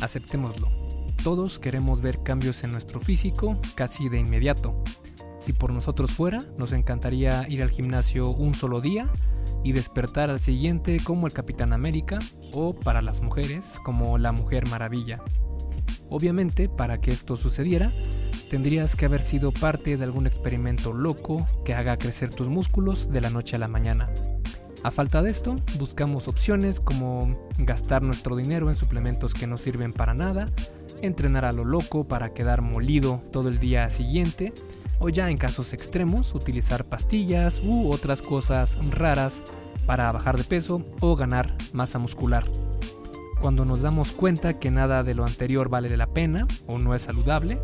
Aceptémoslo. Todos queremos ver cambios en nuestro físico casi de inmediato. Si por nosotros fuera, nos encantaría ir al gimnasio un solo día y despertar al siguiente como el Capitán América o para las mujeres como la Mujer Maravilla. Obviamente, para que esto sucediera, tendrías que haber sido parte de algún experimento loco que haga crecer tus músculos de la noche a la mañana. A falta de esto, buscamos opciones como gastar nuestro dinero en suplementos que no sirven para nada, entrenar a lo loco para quedar molido todo el día siguiente, o ya en casos extremos utilizar pastillas u otras cosas raras para bajar de peso o ganar masa muscular. Cuando nos damos cuenta que nada de lo anterior vale la pena o no es saludable,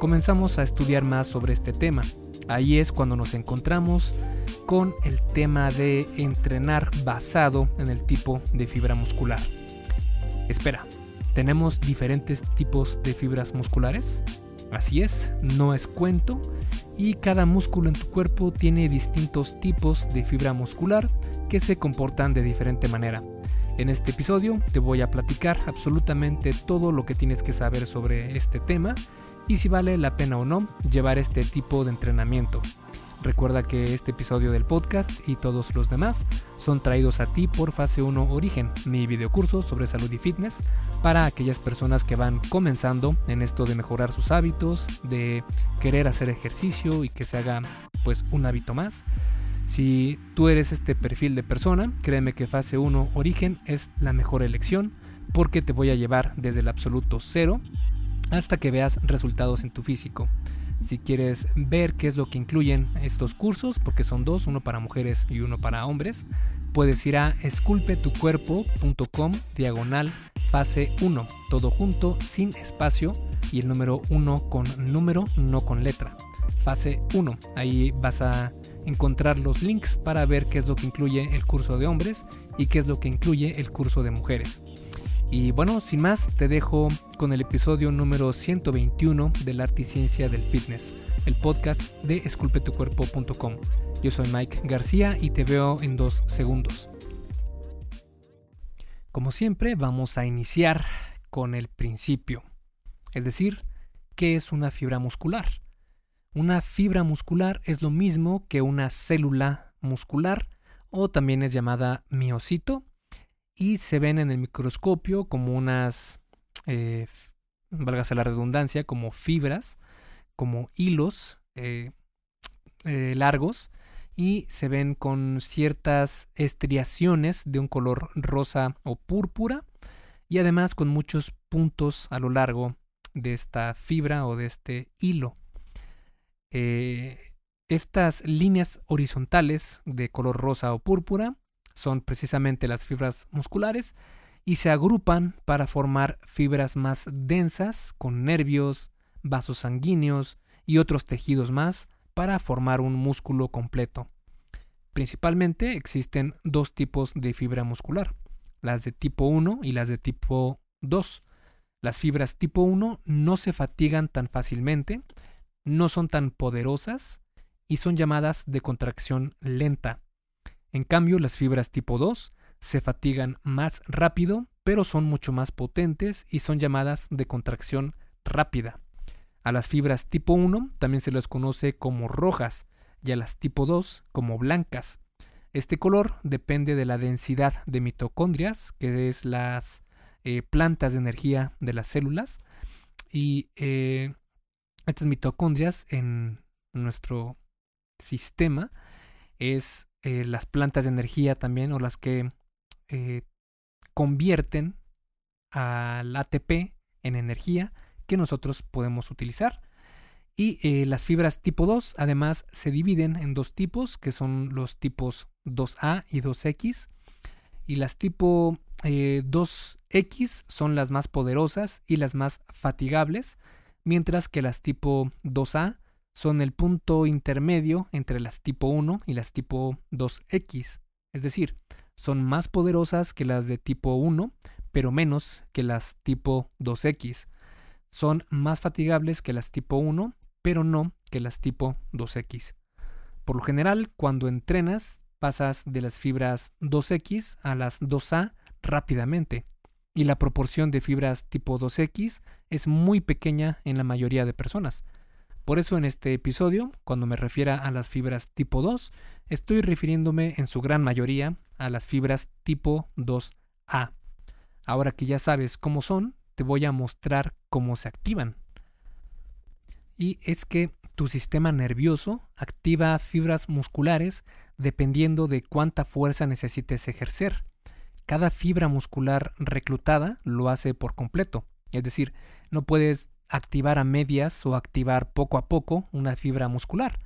comenzamos a estudiar más sobre este tema. Ahí es cuando nos encontramos con el tema de entrenar basado en el tipo de fibra muscular. Espera, ¿tenemos diferentes tipos de fibras musculares? Así es, no es cuento, y cada músculo en tu cuerpo tiene distintos tipos de fibra muscular que se comportan de diferente manera. En este episodio te voy a platicar absolutamente todo lo que tienes que saber sobre este tema y si vale la pena o no llevar este tipo de entrenamiento. Recuerda que este episodio del podcast y todos los demás son traídos a ti por Fase 1 Origen, mi videocurso sobre salud y fitness para aquellas personas que van comenzando en esto de mejorar sus hábitos, de querer hacer ejercicio y que se haga pues un hábito más. Si tú eres este perfil de persona, créeme que Fase 1 Origen es la mejor elección porque te voy a llevar desde el absoluto cero hasta que veas resultados en tu físico. Si quieres ver qué es lo que incluyen estos cursos, porque son dos, uno para mujeres y uno para hombres, puedes ir a esculpetucuerpo.com diagonal fase 1, todo junto, sin espacio y el número 1 con número, no con letra. Fase 1, ahí vas a encontrar los links para ver qué es lo que incluye el curso de hombres y qué es lo que incluye el curso de mujeres. Y bueno, sin más, te dejo con el episodio número 121 del Arte y Ciencia del Fitness, el podcast de esculpetucuerpo.com. Yo soy Mike García y te veo en dos segundos. Como siempre, vamos a iniciar con el principio, es decir, ¿qué es una fibra muscular? Una fibra muscular es lo mismo que una célula muscular o también es llamada miocito y se ven en el microscopio como unas, eh, válgase la redundancia, como fibras, como hilos eh, eh, largos y se ven con ciertas estriaciones de un color rosa o púrpura y además con muchos puntos a lo largo de esta fibra o de este hilo. estas líneas horizontales de color rosa o púrpura son precisamente las fibras musculares y se agrupan para formar fibras más densas con nervios, vasos sanguíneos y otros tejidos más para formar un músculo completo. Principalmente existen dos tipos de fibra muscular, las de tipo 1 y las de tipo 2. Las fibras tipo 1 no se fatigan tan fácilmente, no son tan poderosas y son llamadas de contracción lenta. En cambio, las fibras tipo 2 se fatigan más rápido, pero son mucho más potentes y son llamadas de contracción rápida. A las fibras tipo 1 también se las conoce como rojas y a las tipo 2 como blancas. Este color depende de la densidad de mitocondrias, que es las eh, plantas de energía de las células. Y eh, estas mitocondrias en nuestro sistema es eh, las plantas de energía también o las que eh, convierten al ATP en energía que nosotros podemos utilizar. Y eh, las fibras tipo 2 además se dividen en dos tipos, que son los tipos 2A y 2X. Y las tipo 2X son las más poderosas y las más fatigables, mientras que las tipo 2A son el punto intermedio entre las tipo 1 y las tipo 2X. Es decir, son más poderosas que las de tipo 1, pero menos que las tipo 2X. Son más fatigables que las tipo 1, pero no que las tipo 2X. Por lo general, cuando entrenas, pasas de las fibras 2X a las 2A rápidamente. y la proporción de fibras tipo 2X es muy pequeña en la mayoría de personas. Por eso en este episodio, cuando me refiera a las fibras tipo 2, estoy refiriéndome en su gran mayoría a las fibras tipo 2A. Ahora que ya sabes cómo son, te voy a mostrar cómo se activan. Y es que tu sistema nervioso activa fibras musculares dependiendo de cuánta fuerza necesites ejercer. Cada fibra muscular reclutada lo hace por completo. Es decir, no puedes activar a medias o activar poco a poco una fibra muscular.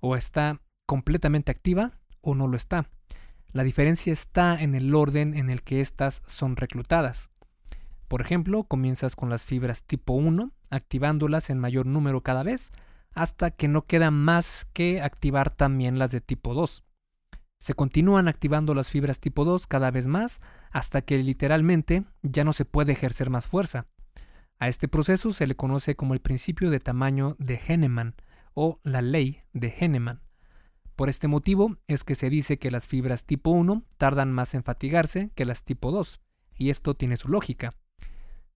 O está completamente activa o no lo está. La diferencia está en el orden en el que éstas son reclutadas. Por ejemplo, comienzas con las fibras tipo 1, activándolas en mayor número cada vez, hasta que no queda más que activar también las de tipo 2. Se continúan activando las fibras tipo 2 cada vez más hasta que literalmente ya no se puede ejercer más fuerza. A este proceso se le conoce como el principio de tamaño de Henneman o la ley de Henneman. Por este motivo es que se dice que las fibras tipo 1 tardan más en fatigarse que las tipo 2, y esto tiene su lógica.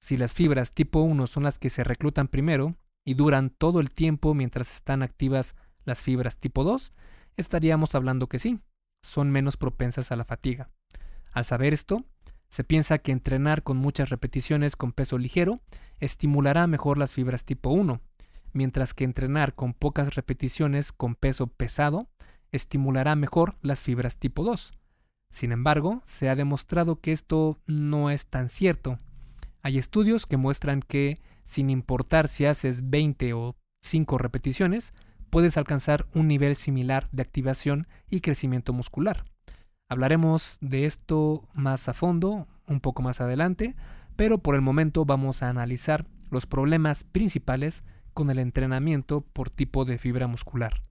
Si las fibras tipo 1 son las que se reclutan primero y duran todo el tiempo mientras están activas las fibras tipo 2, estaríamos hablando que sí, son menos propensas a la fatiga. Al saber esto, se piensa que entrenar con muchas repeticiones con peso ligero estimulará mejor las fibras tipo 1, mientras que entrenar con pocas repeticiones con peso pesado estimulará mejor las fibras tipo 2. Sin embargo, se ha demostrado que esto no es tan cierto, hay estudios que muestran que, sin importar si haces 20 o 5 repeticiones, puedes alcanzar un nivel similar de activación y crecimiento muscular. Hablaremos de esto más a fondo un poco más adelante, pero por el momento vamos a analizar los problemas principales con el entrenamiento por tipo de fibra muscular.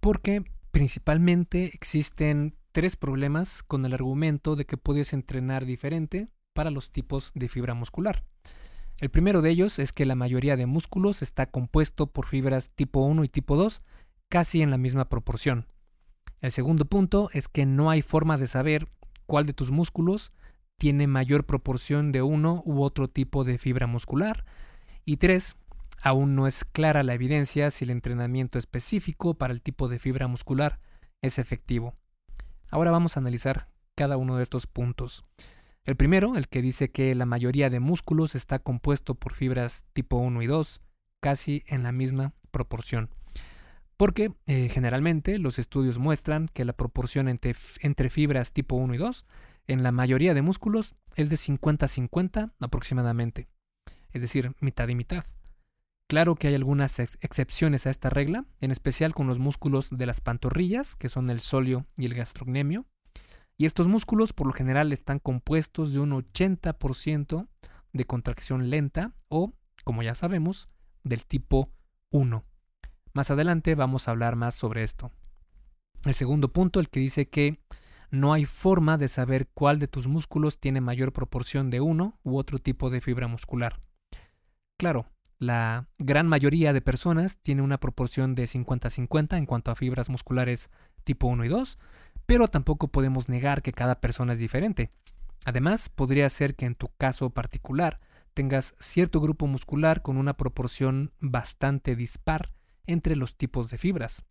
Porque principalmente existen tres problemas con el argumento de que puedes entrenar diferente para los tipos de fibra muscular. El primero de ellos es que la mayoría de músculos está compuesto por fibras tipo 1 y tipo 2 casi en la misma proporción. El segundo punto es que no hay forma de saber cuál de tus músculos tiene mayor proporción de uno u otro tipo de fibra muscular. Y tres, aún no es clara la evidencia si el entrenamiento específico para el tipo de fibra muscular es efectivo. Ahora vamos a analizar cada uno de estos puntos. El primero, el que dice que la mayoría de músculos está compuesto por fibras tipo 1 y 2, casi en la misma proporción. Porque eh, generalmente los estudios muestran que la proporción entre, entre fibras tipo 1 y 2 en la mayoría de músculos es de 50-50 aproximadamente, es decir, mitad y mitad. Claro que hay algunas excepciones a esta regla, en especial con los músculos de las pantorrillas, que son el solio y el gastrocnemio, y estos músculos por lo general están compuestos de un 80% de contracción lenta o, como ya sabemos, del tipo 1. Más adelante vamos a hablar más sobre esto. El segundo punto, el que dice que no hay forma de saber cuál de tus músculos tiene mayor proporción de uno u otro tipo de fibra muscular. Claro, la gran mayoría de personas tiene una proporción de 50-50 en cuanto a fibras musculares tipo 1 y 2, pero tampoco podemos negar que cada persona es diferente. Además, podría ser que en tu caso particular tengas cierto grupo muscular con una proporción bastante dispar entre los tipos de fibras.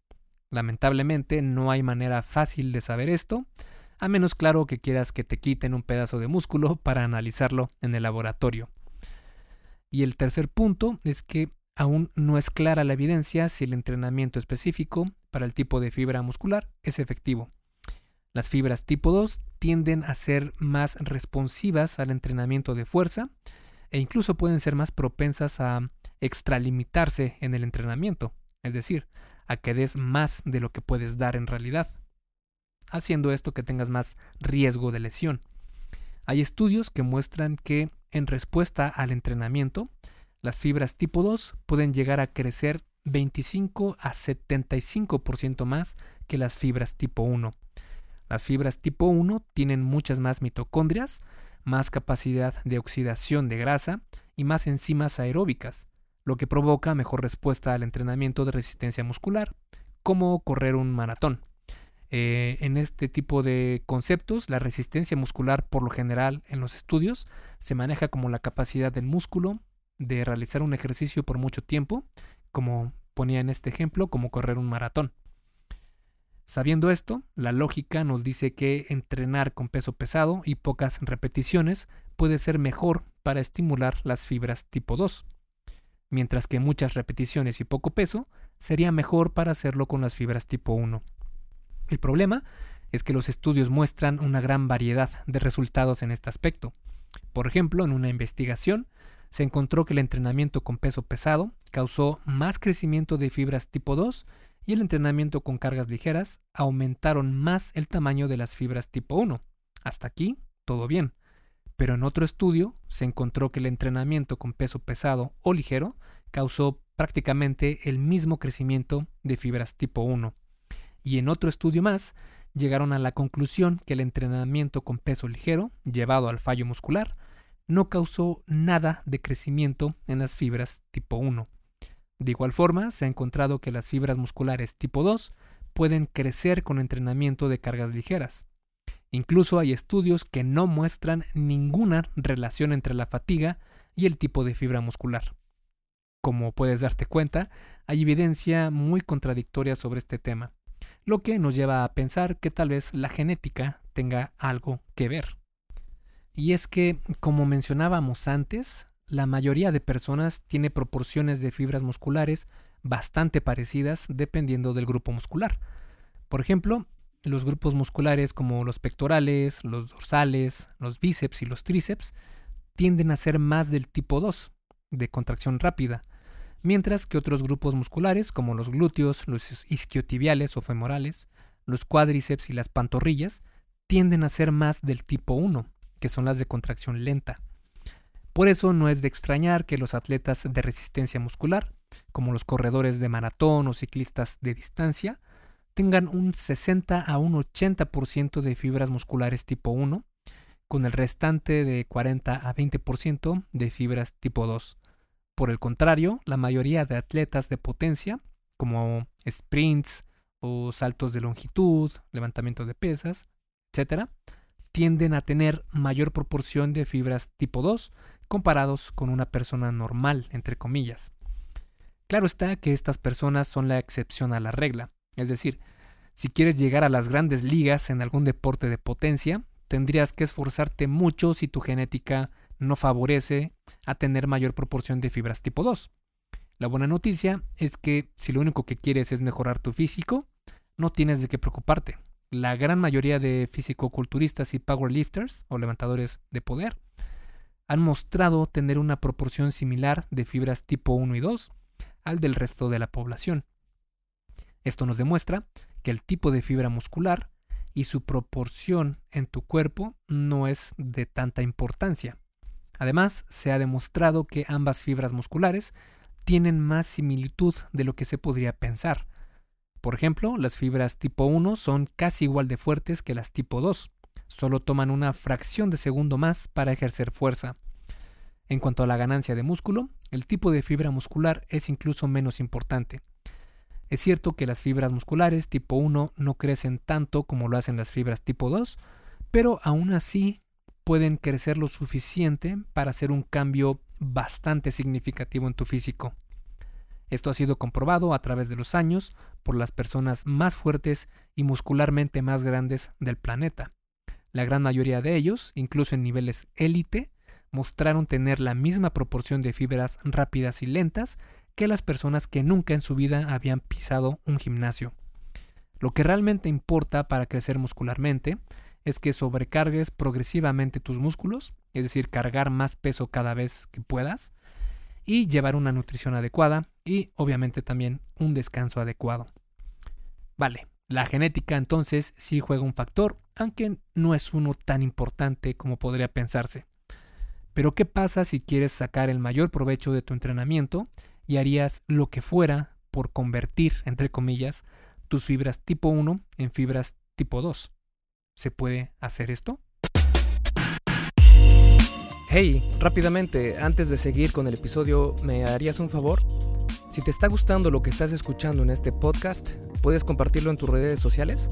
Lamentablemente no hay manera fácil de saber esto, a menos claro que quieras que te quiten un pedazo de músculo para analizarlo en el laboratorio. Y el tercer punto es que aún no es clara la evidencia si el entrenamiento específico para el tipo de fibra muscular es efectivo. Las fibras tipo 2 tienden a ser más responsivas al entrenamiento de fuerza e incluso pueden ser más propensas a extralimitarse en el entrenamiento, es decir, a que des más de lo que puedes dar en realidad, haciendo esto que tengas más riesgo de lesión. Hay estudios que muestran que en respuesta al entrenamiento, las fibras tipo 2 pueden llegar a crecer 25 a 75% más que las fibras tipo 1 las fibras tipo 1 tienen muchas más mitocondrias, más capacidad de oxidación de grasa y más enzimas aeróbicas, lo que provoca mejor respuesta al entrenamiento de resistencia muscular, como correr un maratón. Eh, en este tipo de conceptos, la resistencia muscular por lo general en los estudios se maneja como la capacidad del músculo de realizar un ejercicio por mucho tiempo, como ponía en este ejemplo, como correr un maratón. Sabiendo esto, la lógica nos dice que entrenar con peso pesado y pocas repeticiones puede ser mejor para estimular las fibras tipo 2, mientras que muchas repeticiones y poco peso sería mejor para hacerlo con las fibras tipo 1. El problema es que los estudios muestran una gran variedad de resultados en este aspecto. Por ejemplo, en una investigación se encontró que el entrenamiento con peso pesado causó más crecimiento de fibras tipo 2 y el entrenamiento con cargas ligeras aumentaron más el tamaño de las fibras tipo 1. Hasta aquí, todo bien. Pero en otro estudio se encontró que el entrenamiento con peso pesado o ligero causó prácticamente el mismo crecimiento de fibras tipo 1. Y en otro estudio más, llegaron a la conclusión que el entrenamiento con peso ligero, llevado al fallo muscular, no causó nada de crecimiento en las fibras tipo 1. De igual forma, se ha encontrado que las fibras musculares tipo 2 pueden crecer con entrenamiento de cargas ligeras. Incluso hay estudios que no muestran ninguna relación entre la fatiga y el tipo de fibra muscular. Como puedes darte cuenta, hay evidencia muy contradictoria sobre este tema, lo que nos lleva a pensar que tal vez la genética tenga algo que ver. Y es que, como mencionábamos antes, la mayoría de personas tiene proporciones de fibras musculares bastante parecidas dependiendo del grupo muscular. Por ejemplo, los grupos musculares como los pectorales, los dorsales, los bíceps y los tríceps tienden a ser más del tipo 2, de contracción rápida, mientras que otros grupos musculares como los glúteos, los isquiotibiales o femorales, los cuádriceps y las pantorrillas tienden a ser más del tipo 1, que son las de contracción lenta. Por eso no es de extrañar que los atletas de resistencia muscular, como los corredores de maratón o ciclistas de distancia, tengan un 60 a un 80% de fibras musculares tipo 1, con el restante de 40 a 20% de fibras tipo 2. Por el contrario, la mayoría de atletas de potencia, como sprints o saltos de longitud, levantamiento de pesas, etc., tienden a tener mayor proporción de fibras tipo 2 comparados con una persona normal, entre comillas. Claro está que estas personas son la excepción a la regla, es decir, si quieres llegar a las grandes ligas en algún deporte de potencia, tendrías que esforzarte mucho si tu genética no favorece a tener mayor proporción de fibras tipo 2. La buena noticia es que si lo único que quieres es mejorar tu físico, no tienes de qué preocuparte. La gran mayoría de físico-culturistas y powerlifters o levantadores de poder han mostrado tener una proporción similar de fibras tipo 1 y 2 al del resto de la población. Esto nos demuestra que el tipo de fibra muscular y su proporción en tu cuerpo no es de tanta importancia. Además, se ha demostrado que ambas fibras musculares tienen más similitud de lo que se podría pensar. Por ejemplo, las fibras tipo 1 son casi igual de fuertes que las tipo 2, solo toman una fracción de segundo más para ejercer fuerza. En cuanto a la ganancia de músculo, el tipo de fibra muscular es incluso menos importante. Es cierto que las fibras musculares tipo 1 no crecen tanto como lo hacen las fibras tipo 2, pero aún así pueden crecer lo suficiente para hacer un cambio bastante significativo en tu físico. Esto ha sido comprobado a través de los años por las personas más fuertes y muscularmente más grandes del planeta. La gran mayoría de ellos, incluso en niveles élite, mostraron tener la misma proporción de fibras rápidas y lentas que las personas que nunca en su vida habían pisado un gimnasio. Lo que realmente importa para crecer muscularmente es que sobrecargues progresivamente tus músculos, es decir, cargar más peso cada vez que puedas, y llevar una nutrición adecuada y obviamente también un descanso adecuado. Vale, la genética entonces sí juega un factor, aunque no es uno tan importante como podría pensarse. Pero ¿qué pasa si quieres sacar el mayor provecho de tu entrenamiento y harías lo que fuera por convertir, entre comillas, tus fibras tipo 1 en fibras tipo 2? ¿Se puede hacer esto? Hey, rápidamente, antes de seguir con el episodio, ¿me harías un favor? Si te está gustando lo que estás escuchando en este podcast, ¿puedes compartirlo en tus redes sociales?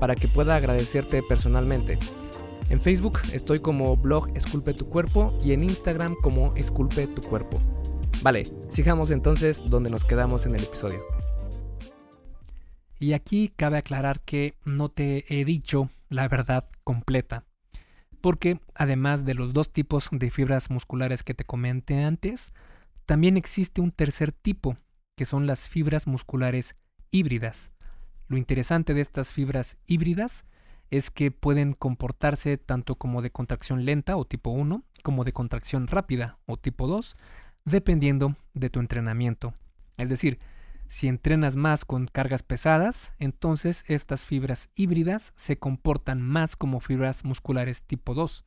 para que pueda agradecerte personalmente. En Facebook estoy como blog Esculpe tu cuerpo y en Instagram como Esculpe tu cuerpo. Vale, sigamos entonces donde nos quedamos en el episodio. Y aquí cabe aclarar que no te he dicho la verdad completa porque además de los dos tipos de fibras musculares que te comenté antes, también existe un tercer tipo, que son las fibras musculares híbridas. Lo interesante de estas fibras híbridas es que pueden comportarse tanto como de contracción lenta o tipo 1, como de contracción rápida o tipo 2, dependiendo de tu entrenamiento. Es decir, si entrenas más con cargas pesadas, entonces estas fibras híbridas se comportan más como fibras musculares tipo 2.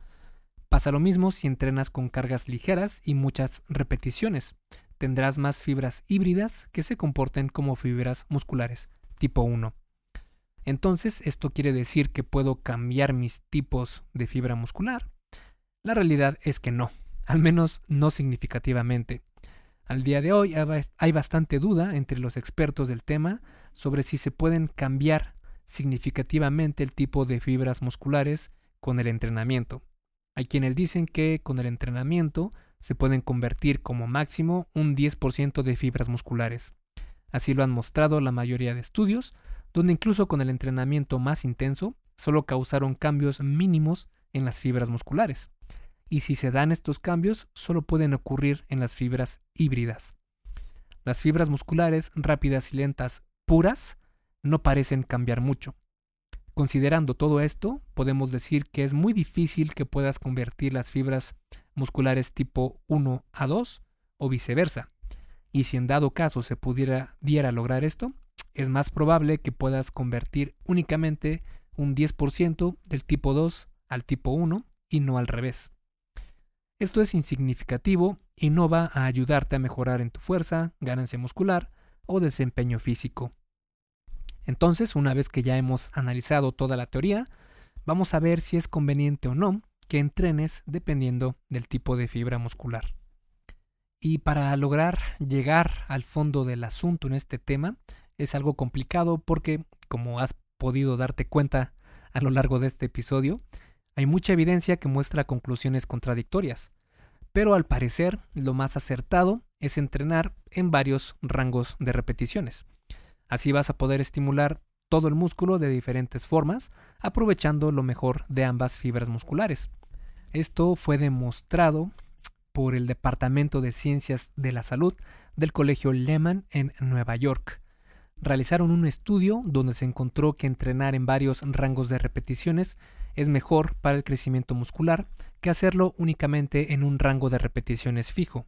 Pasa lo mismo si entrenas con cargas ligeras y muchas repeticiones. Tendrás más fibras híbridas que se comporten como fibras musculares tipo 1. Entonces, ¿esto quiere decir que puedo cambiar mis tipos de fibra muscular? La realidad es que no, al menos no significativamente. Al día de hoy hay bastante duda entre los expertos del tema sobre si se pueden cambiar significativamente el tipo de fibras musculares con el entrenamiento. Hay quienes dicen que con el entrenamiento se pueden convertir como máximo un 10% de fibras musculares. Así lo han mostrado la mayoría de estudios, donde incluso con el entrenamiento más intenso solo causaron cambios mínimos en las fibras musculares y si se dan estos cambios solo pueden ocurrir en las fibras híbridas. Las fibras musculares rápidas y lentas puras no parecen cambiar mucho. Considerando todo esto, podemos decir que es muy difícil que puedas convertir las fibras musculares tipo 1 a 2 o viceversa. Y si en dado caso se pudiera diera lograr esto, es más probable que puedas convertir únicamente un 10% del tipo 2 al tipo 1 y no al revés. Esto es insignificativo y no va a ayudarte a mejorar en tu fuerza, ganancia muscular o desempeño físico. Entonces, una vez que ya hemos analizado toda la teoría, vamos a ver si es conveniente o no que entrenes dependiendo del tipo de fibra muscular. Y para lograr llegar al fondo del asunto en este tema es algo complicado porque, como has podido darte cuenta a lo largo de este episodio, hay mucha evidencia que muestra conclusiones contradictorias, pero al parecer lo más acertado es entrenar en varios rangos de repeticiones. Así vas a poder estimular todo el músculo de diferentes formas, aprovechando lo mejor de ambas fibras musculares. Esto fue demostrado por el Departamento de Ciencias de la Salud del Colegio Lehman en Nueva York. Realizaron un estudio donde se encontró que entrenar en varios rangos de repeticiones es mejor para el crecimiento muscular que hacerlo únicamente en un rango de repeticiones fijo.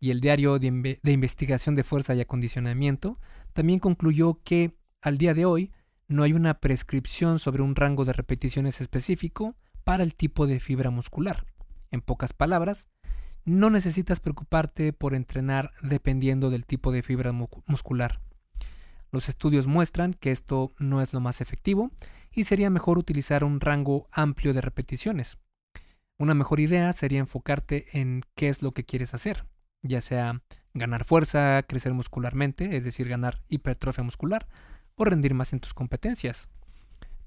Y el diario de, investigación de fuerza y acondicionamiento también concluyó que al día de hoy no hay una prescripción sobre un rango de repeticiones específico para el tipo de fibra muscular. En pocas palabras, no necesitas preocuparte por entrenar dependiendo del tipo de fibra muscular. Los estudios muestran que esto no es lo más efectivo y sería mejor utilizar un rango amplio de repeticiones. Una mejor idea sería enfocarte en qué es lo que quieres hacer, ya sea ganar fuerza, crecer muscularmente, es decir, ganar hipertrofia muscular, o rendir más en tus competencias.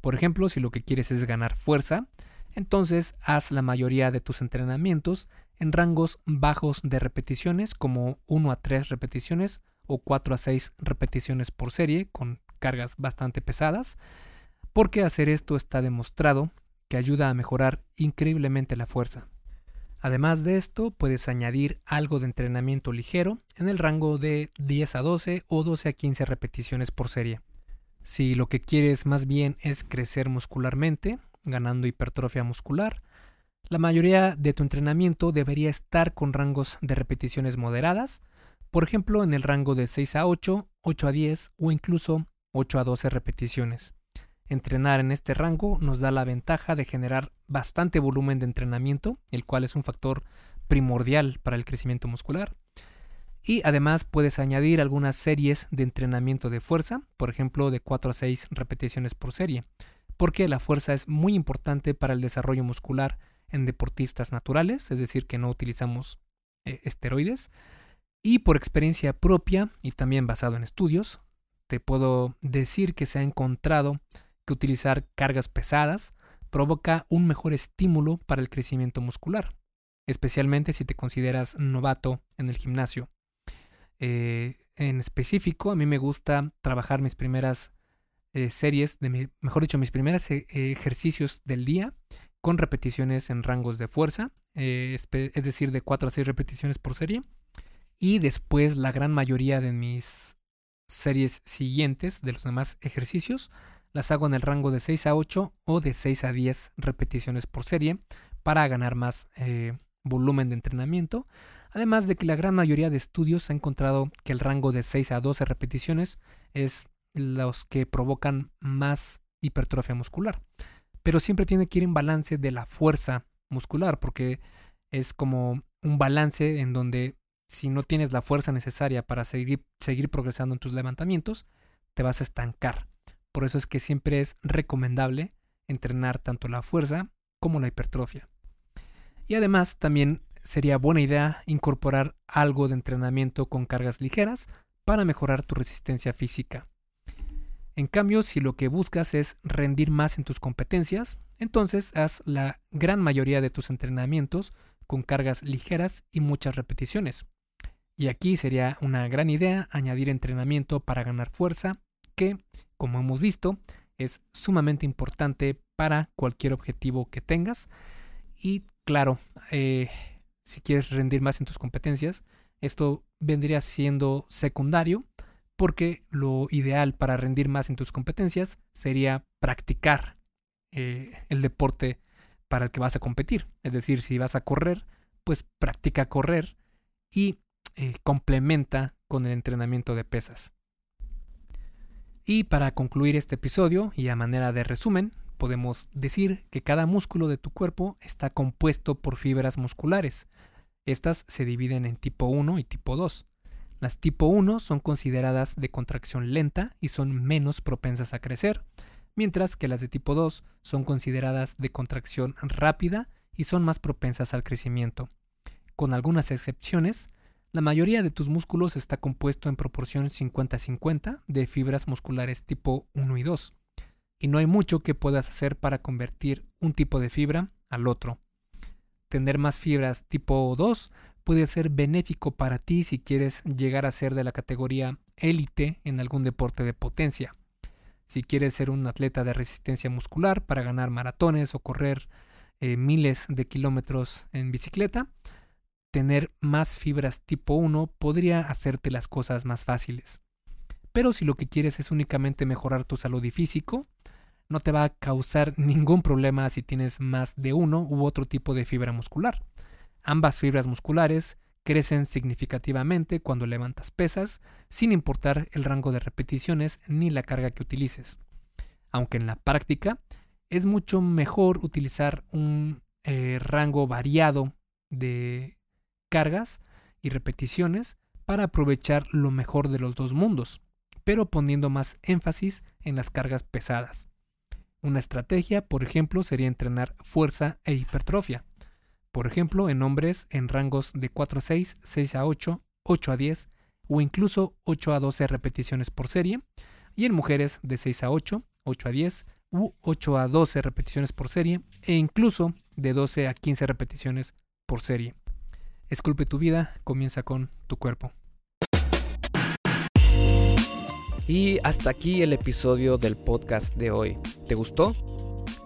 Por ejemplo, si lo que quieres es ganar fuerza, entonces haz la mayoría de tus entrenamientos en rangos bajos de repeticiones, como 1 a 3 repeticiones o 4 a 6 repeticiones por serie, con cargas bastante pesadas, porque hacer esto está demostrado que ayuda a mejorar increíblemente la fuerza. Además de esto, puedes añadir algo de entrenamiento ligero en el rango de 10 a 12 o 12 a 15 repeticiones por serie. Si lo que quieres más bien es crecer muscularmente, ganando hipertrofia muscular, la mayoría de tu entrenamiento debería estar con rangos de repeticiones moderadas, por ejemplo en el rango de 6 a 8, 8 a 10 o incluso 8 a 12 repeticiones. Entrenar en este rango nos da la ventaja de generar bastante volumen de entrenamiento, el cual es un factor primordial para el crecimiento muscular. Y además puedes añadir algunas series de entrenamiento de fuerza, por ejemplo de 4 a 6 repeticiones por serie, porque la fuerza es muy importante para el desarrollo muscular en deportistas naturales, es decir, que no utilizamos eh, esteroides. Y por experiencia propia y también basado en estudios, te puedo decir que se ha encontrado que utilizar cargas pesadas provoca un mejor estímulo para el crecimiento muscular, especialmente si te consideras novato en el gimnasio. Eh, en específico, a mí me gusta trabajar mis primeras eh, series, de mejor dicho, mis primeros ejercicios del día con repeticiones en rangos de fuerza, eh, es decir, de 4 a 6 repeticiones por serie. Y después la gran mayoría de mis series siguientes de los demás ejercicios las hago en el rango de 6 a 8 o de 6 a 10 repeticiones por serie para ganar más eh, volumen de entrenamiento. Además de que la gran mayoría de estudios ha encontrado que el rango de 6 a 12 repeticiones es los que provocan más hipertrofia muscular pero siempre tiene que ir en balance de la fuerza muscular, porque es como un balance en donde si no tienes la fuerza necesaria para seguir, seguir progresando en tus levantamientos, te vas a estancar. Por eso es que siempre es recomendable entrenar tanto la fuerza como la hipertrofia. Y además también sería buena idea incorporar algo de entrenamiento con cargas ligeras para mejorar tu resistencia física. En cambio, si lo que buscas es rendir más en tus competencias, entonces haz la gran mayoría de tus entrenamientos con cargas ligeras y muchas repeticiones. Y aquí sería una gran idea añadir entrenamiento para ganar fuerza, que, como hemos visto, es sumamente importante para cualquier objetivo que tengas. Y claro, eh, si quieres rendir más en tus competencias, esto vendría siendo secundario porque lo ideal para rendir más en tus competencias sería practicar eh, el deporte para el que vas a competir. Es decir, si vas a correr, pues practica correr y eh, complementa con el entrenamiento de pesas. Y para concluir este episodio y a manera de resumen, podemos decir que cada músculo de tu cuerpo está compuesto por fibras musculares. Estas se dividen en tipo 1 y tipo 2. Las tipo 1 son consideradas de contracción lenta y son menos propensas a crecer, mientras que las de tipo 2 son consideradas de contracción rápida y son más propensas al crecimiento. Con algunas excepciones, la mayoría de tus músculos está compuesto en proporción 50-50 de fibras musculares tipo 1 y 2, y no hay mucho que puedas hacer para convertir un tipo de fibra al otro. Tener más fibras tipo 2 puede ser benéfico para ti si quieres llegar a ser de la categoría élite en algún deporte de potencia. Si quieres ser un atleta de resistencia muscular para ganar maratones o correr eh, miles de kilómetros en bicicleta, tener más fibras tipo 1 podría hacerte las cosas más fáciles. Pero si lo que quieres es únicamente mejorar tu salud y físico, no te va a causar ningún problema si tienes más de uno u otro tipo de fibra muscular. Ambas fibras musculares crecen significativamente cuando levantas pesas, sin importar el rango de repeticiones ni la carga que utilices. Aunque en la práctica es mucho mejor utilizar un eh, rango variado de cargas y repeticiones para aprovechar lo mejor de los dos mundos, pero poniendo más énfasis en las cargas pesadas. Una estrategia, por ejemplo, sería entrenar fuerza e hipertrofia por ejemplo en hombres en rangos de 4 a 6, 6 a 8, 8 a 10 o incluso 8 a 12 repeticiones por serie, y en mujeres de 6 a 8, 8 a 10 u 8 a 12 repeticiones por serie e incluso de 12 a 15 repeticiones por serie. Esculpe tu vida, comienza con tu cuerpo. Y hasta aquí el episodio del podcast de hoy. ¿Te gustó?